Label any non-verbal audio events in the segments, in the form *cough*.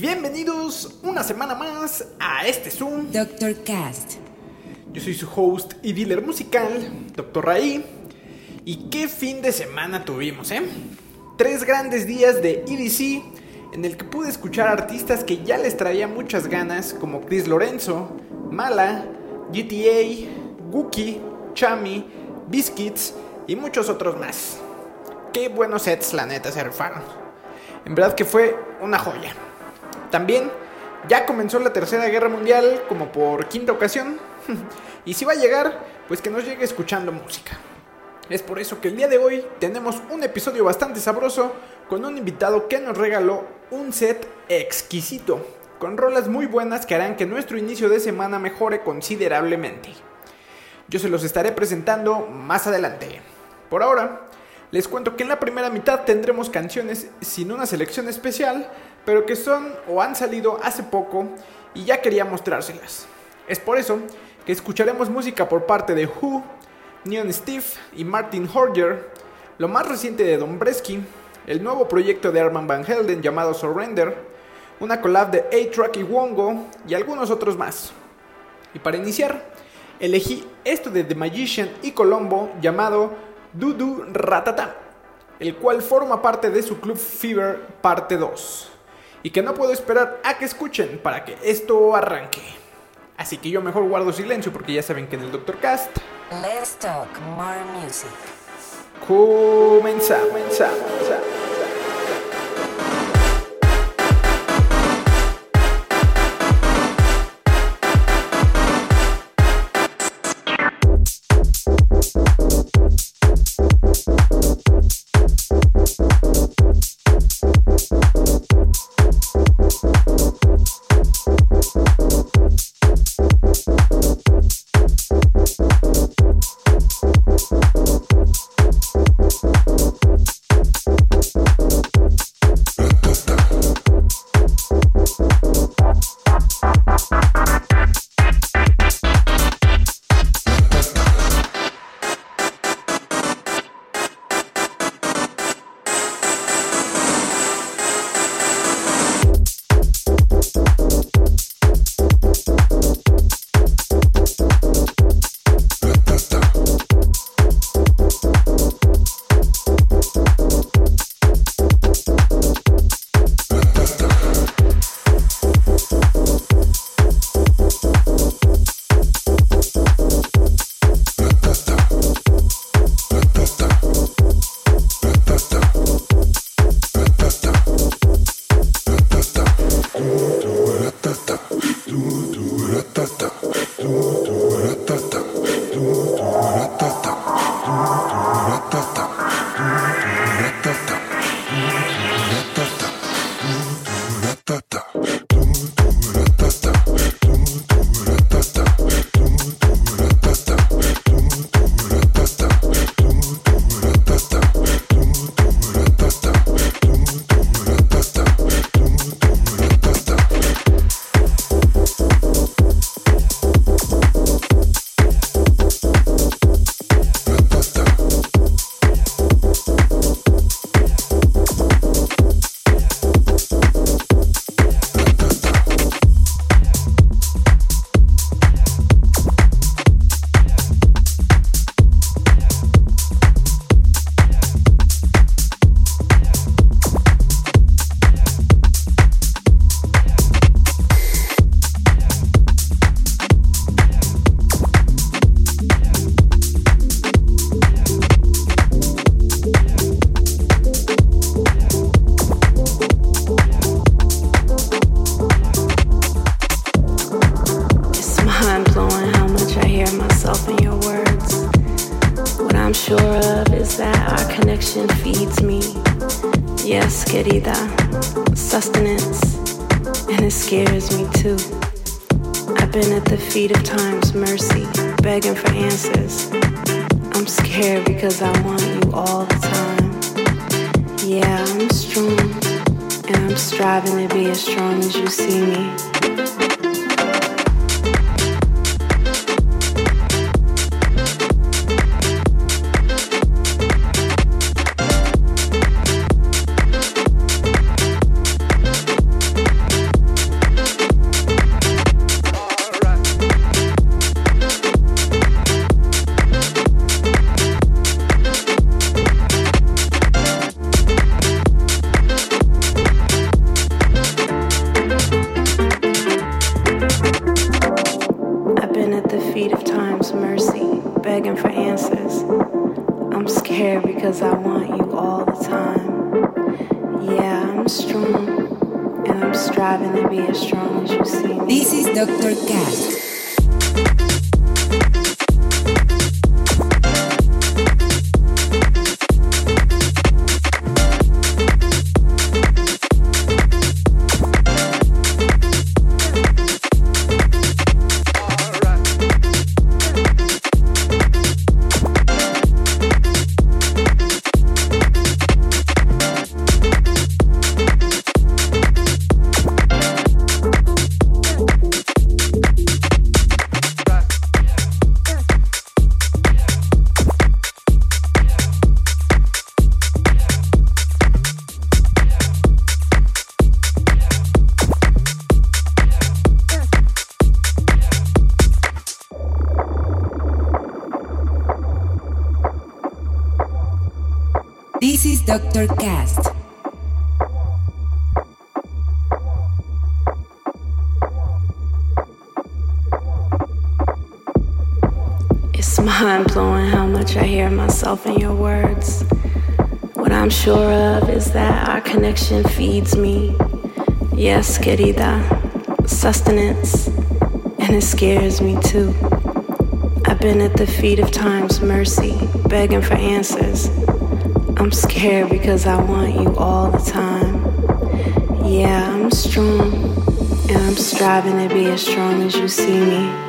Bienvenidos una semana más a este Zoom. Dr. Cast. Yo soy su host y dealer musical, Dr. Raí. Y qué fin de semana tuvimos, ¿eh? Tres grandes días de EDC en el que pude escuchar artistas que ya les traía muchas ganas, como Chris Lorenzo, Mala, GTA, Guki, Chami, Biscuits y muchos otros más. Qué buenos sets, la neta, se rifaron. En verdad que fue una joya. También ya comenzó la Tercera Guerra Mundial como por quinta ocasión. *laughs* y si va a llegar, pues que nos llegue escuchando música. Es por eso que el día de hoy tenemos un episodio bastante sabroso con un invitado que nos regaló un set exquisito, con rolas muy buenas que harán que nuestro inicio de semana mejore considerablemente. Yo se los estaré presentando más adelante. Por ahora, les cuento que en la primera mitad tendremos canciones sin una selección especial, pero que son o han salido hace poco y ya quería mostrárselas. Es por eso que escucharemos música por parte de Who, Neon Steve y Martin Horger, lo más reciente de Don Bresky, el nuevo proyecto de Arman Van Helden llamado Surrender, una collab de A-Track y Wongo y algunos otros más. Y para iniciar, elegí esto de The Magician y Colombo llamado Dudu Ratata, el cual forma parte de su Club Fever parte 2. Y que no puedo esperar a que escuchen para que esto arranque. Así que yo mejor guardo silencio porque ya saben que en el Dr. Cast Let's talk more music. comenzamos. comenzamos. In your words. What I'm sure of is that our connection feeds me. Yes, querida, sustenance, and it scares me too. I've been at the feet of time's mercy, begging for answers. I'm scared because I want you all the time. Yeah, I'm strong, and I'm striving to be as strong as you see me.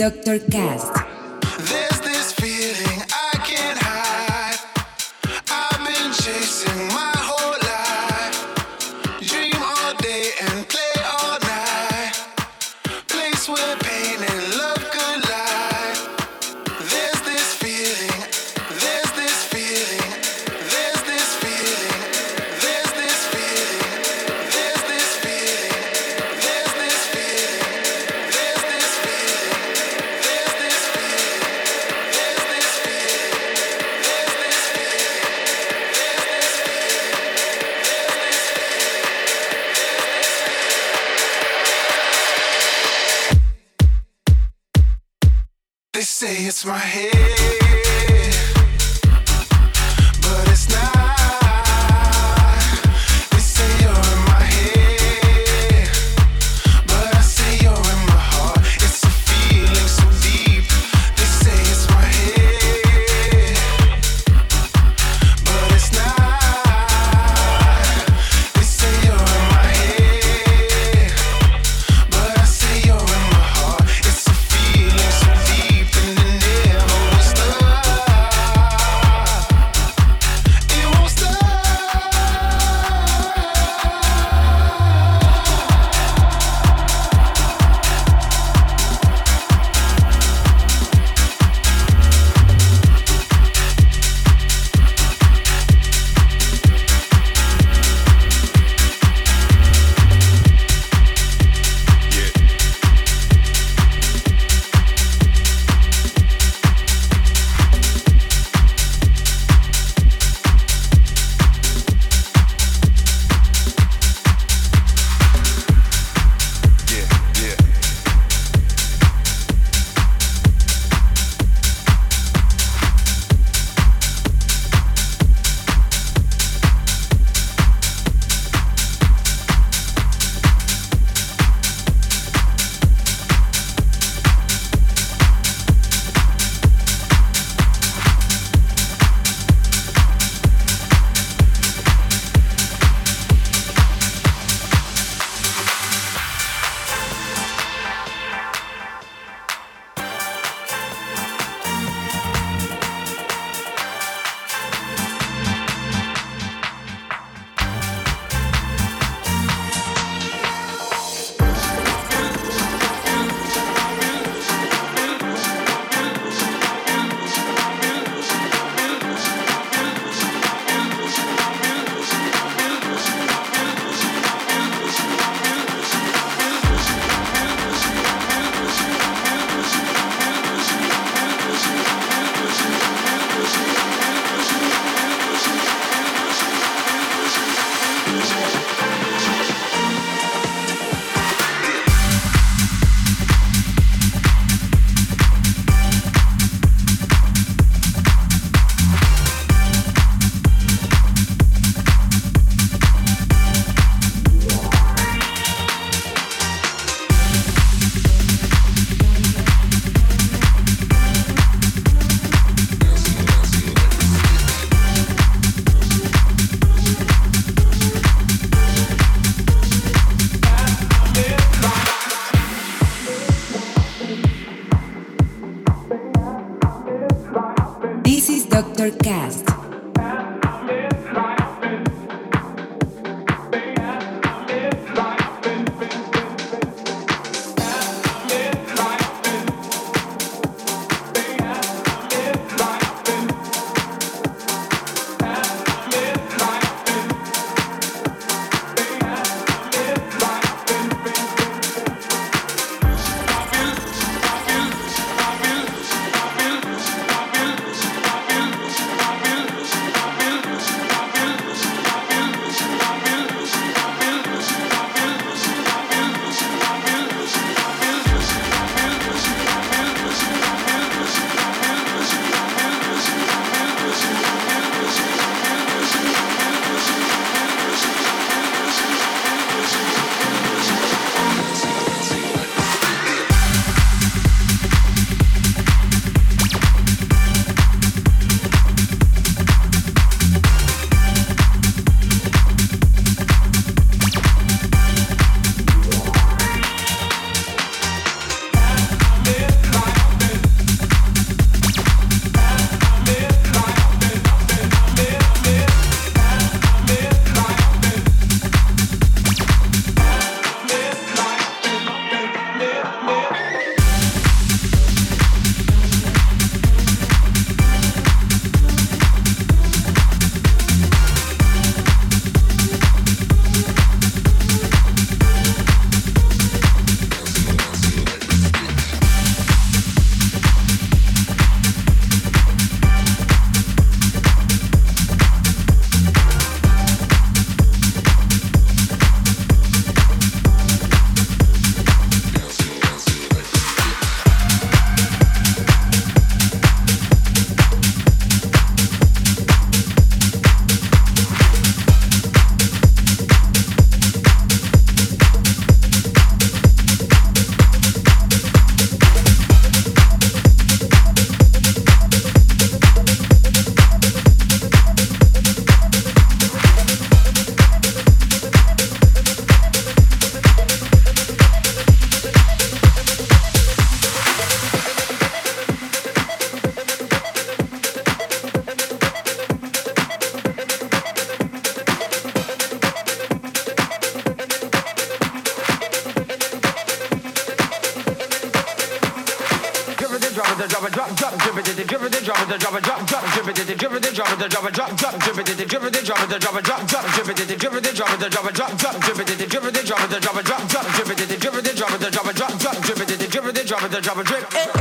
Dr. Cast. Doctor Cast. It drop it drop drop drop drip it drip it drop it drop a drop drop drip it drip it drop it drop a drop drop drip it drip it drop it drop a drip This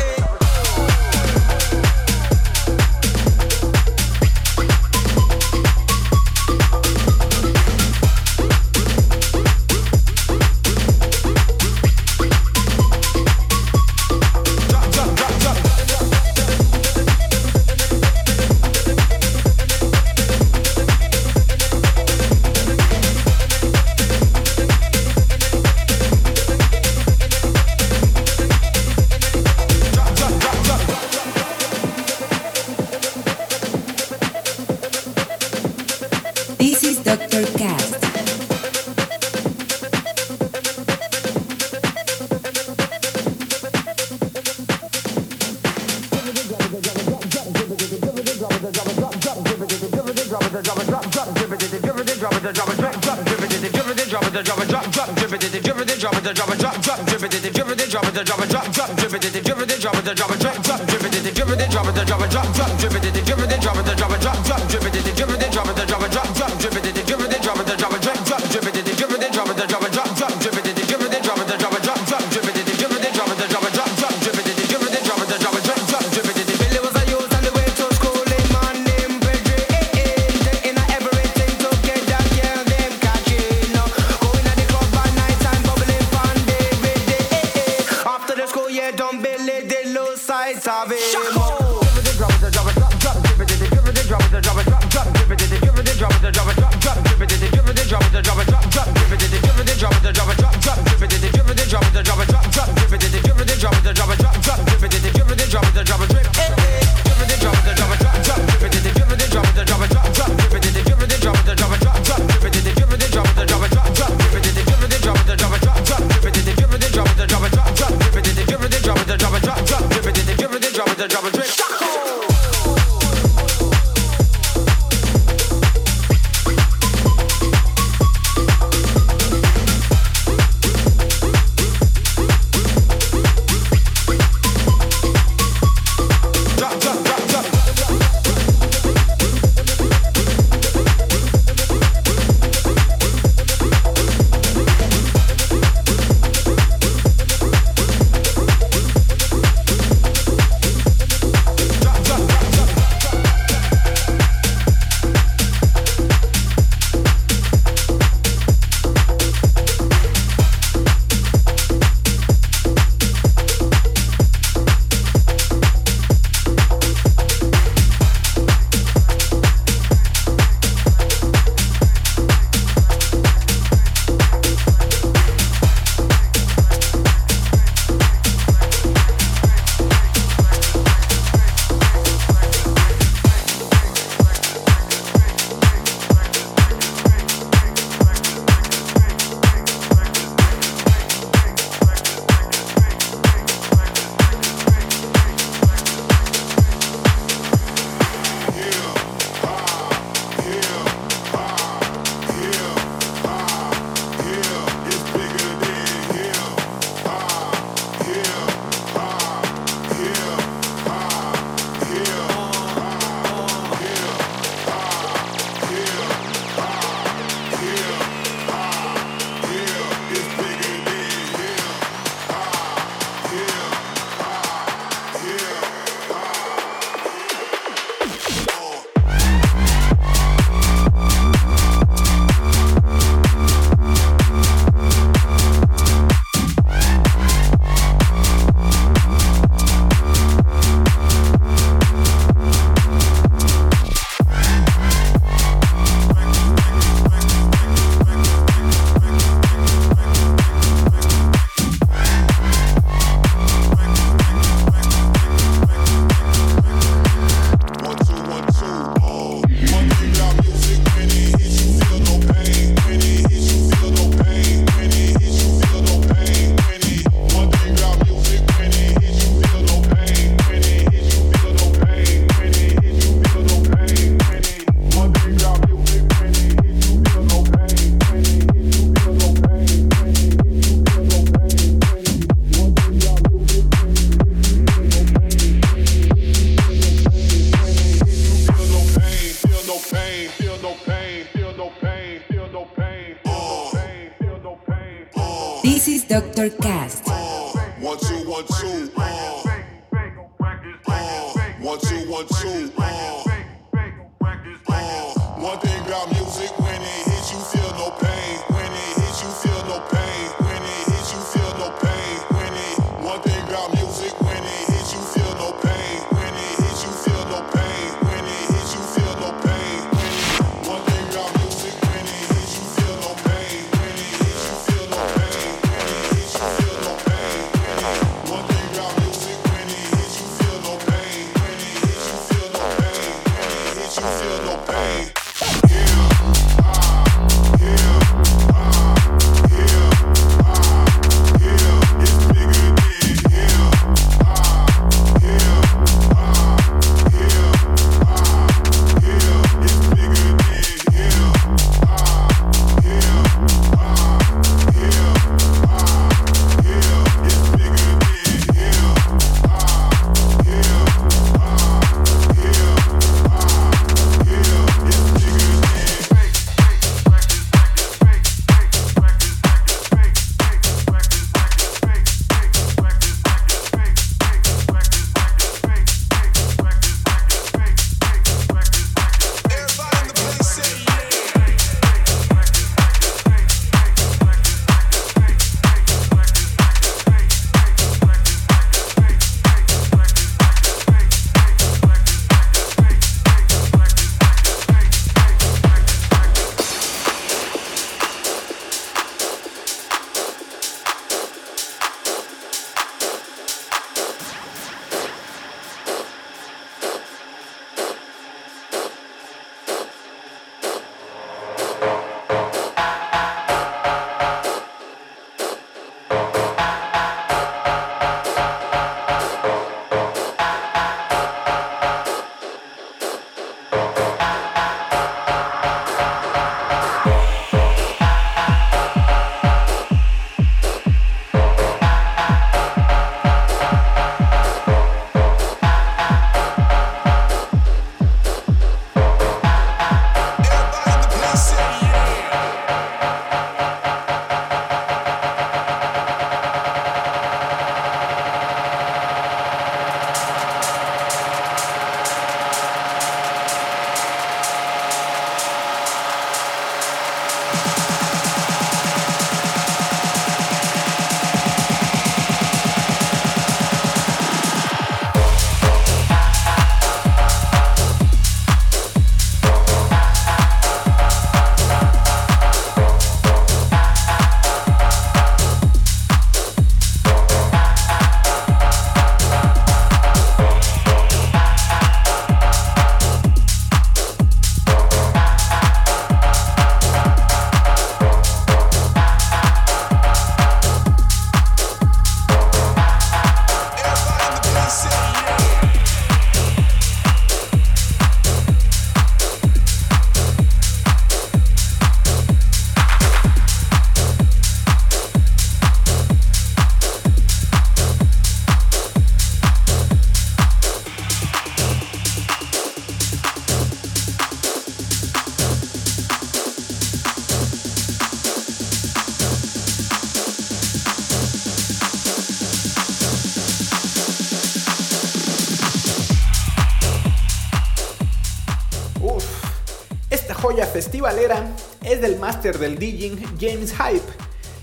James Hype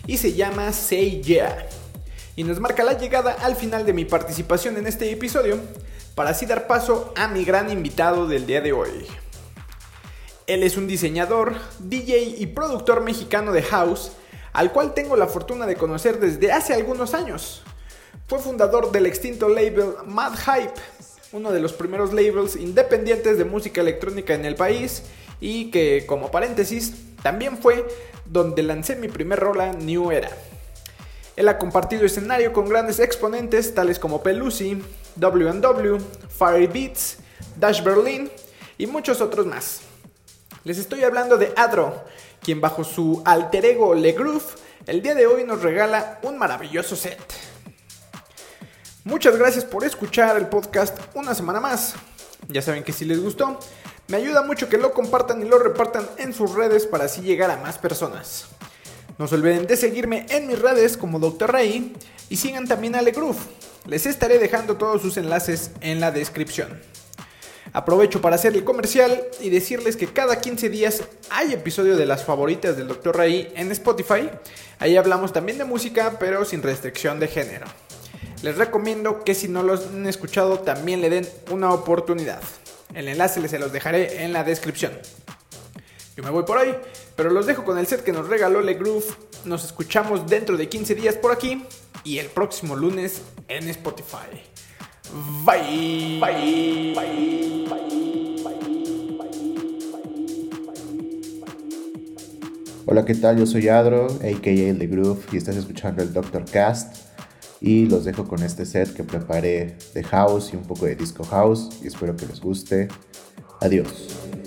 y se llama Say Yeah. Y nos marca la llegada al final de mi participación en este episodio para así dar paso a mi gran invitado del día de hoy. Él es un diseñador, DJ y productor mexicano de house, al cual tengo la fortuna de conocer desde hace algunos años. Fue fundador del extinto label Mad Hype, uno de los primeros labels independientes de música electrónica en el país y que, como paréntesis, también fue donde lancé mi primer rola New Era. Él ha compartido escenario con grandes exponentes tales como Pelusi, W&W, Fiery Beats, Dash Berlin y muchos otros más. Les estoy hablando de Adro, quien bajo su alter ego Le Groove, el día de hoy nos regala un maravilloso set. Muchas gracias por escuchar el podcast una semana más. Ya saben que si les gustó, me ayuda mucho que lo compartan y lo repartan en sus redes para así llegar a más personas. No se olviden de seguirme en mis redes como Dr. Ray y sigan también a Legroove. Les estaré dejando todos sus enlaces en la descripción. Aprovecho para hacer el comercial y decirles que cada 15 días hay episodio de las favoritas del Dr. Ray en Spotify. Ahí hablamos también de música, pero sin restricción de género. Les recomiendo que si no los han escuchado también le den una oportunidad. El enlace les se los dejaré en la descripción. Yo me voy por ahí, pero los dejo con el set que nos regaló Le Groove. Nos escuchamos dentro de 15 días por aquí y el próximo lunes en Spotify. Bye. Bye. Bye. Hola, ¿qué tal? Yo soy Adro, aka The Groove, y estás escuchando el Doctor Cast. Y los dejo con este set que preparé de house y un poco de disco house. Y espero que les guste. Adiós.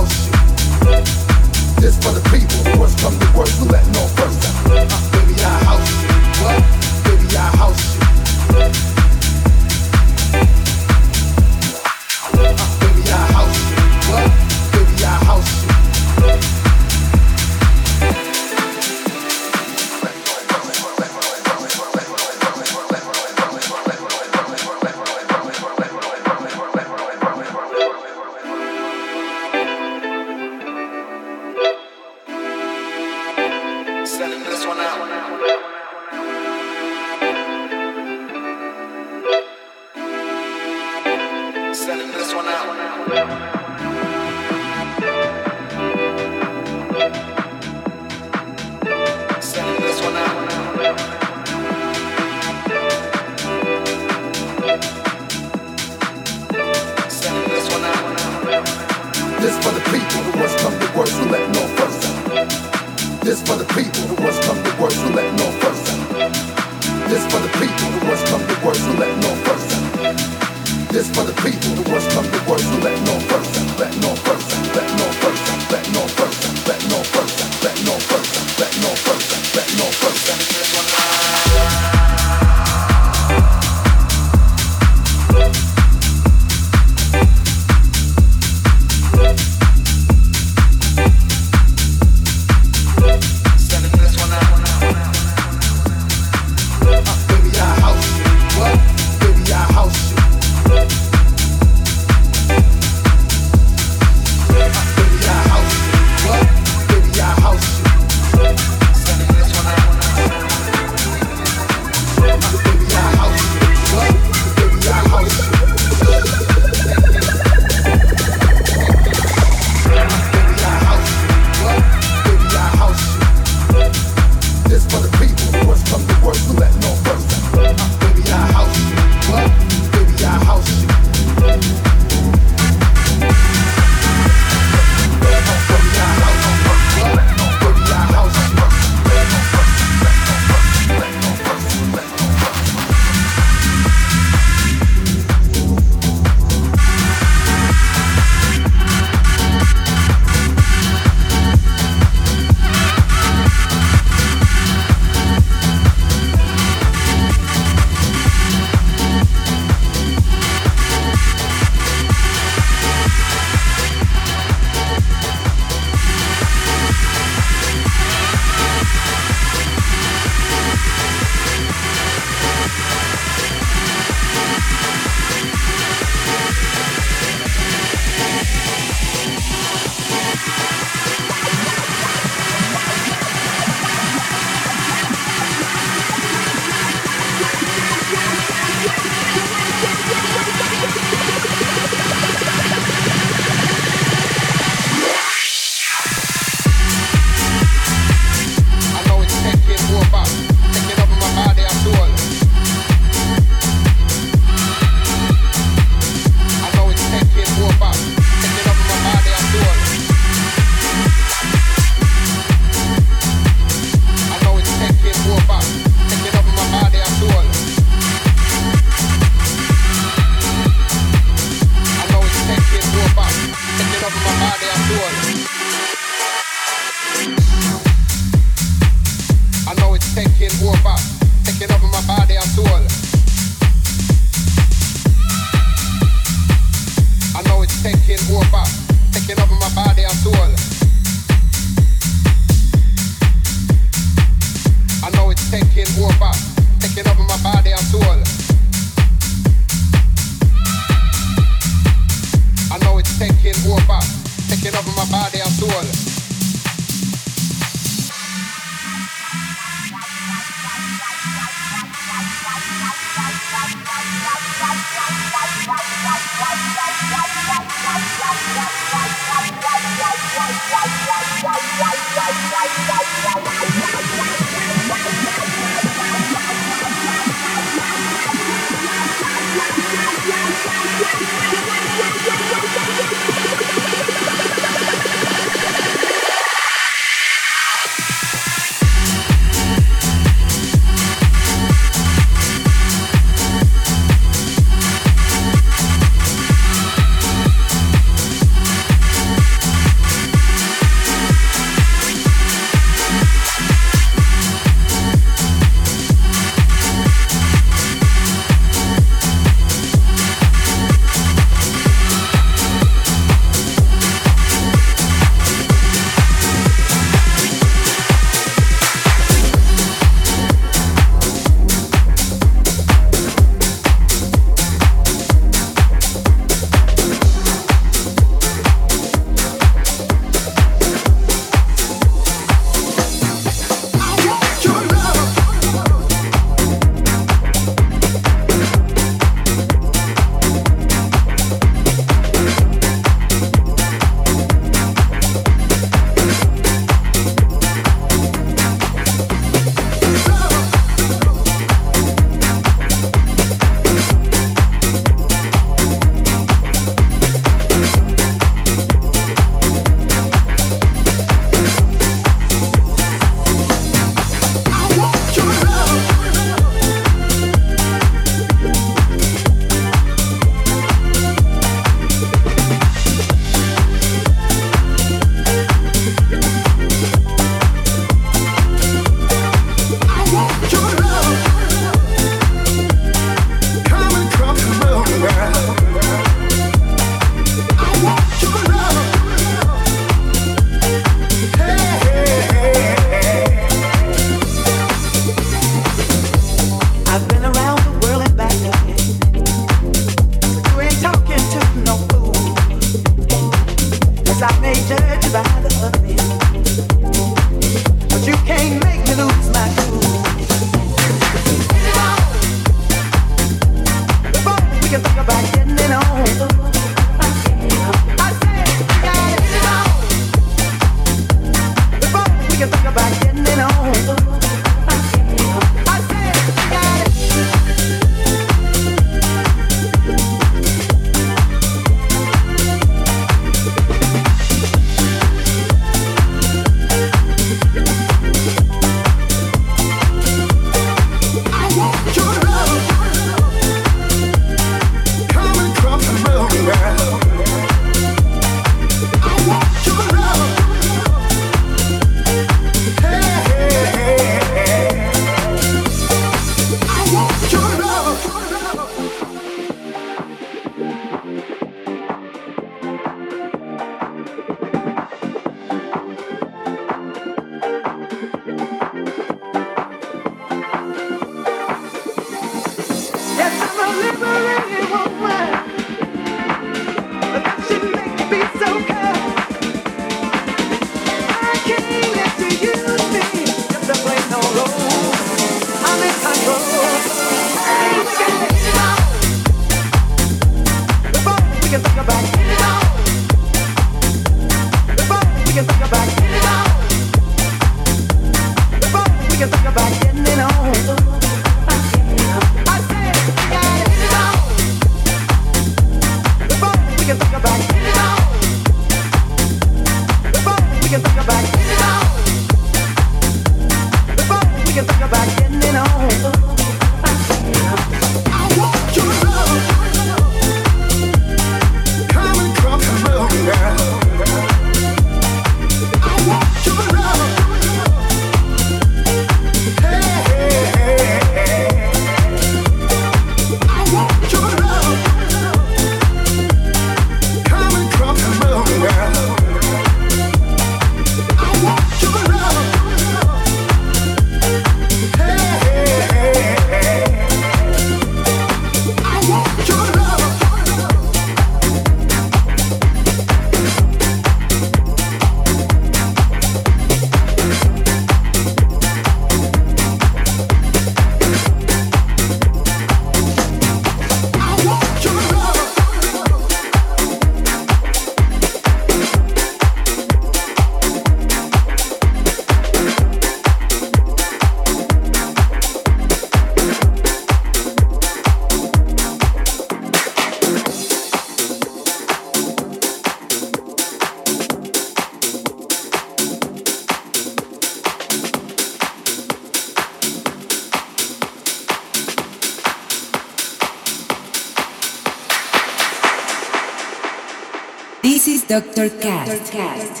Doctor Cast.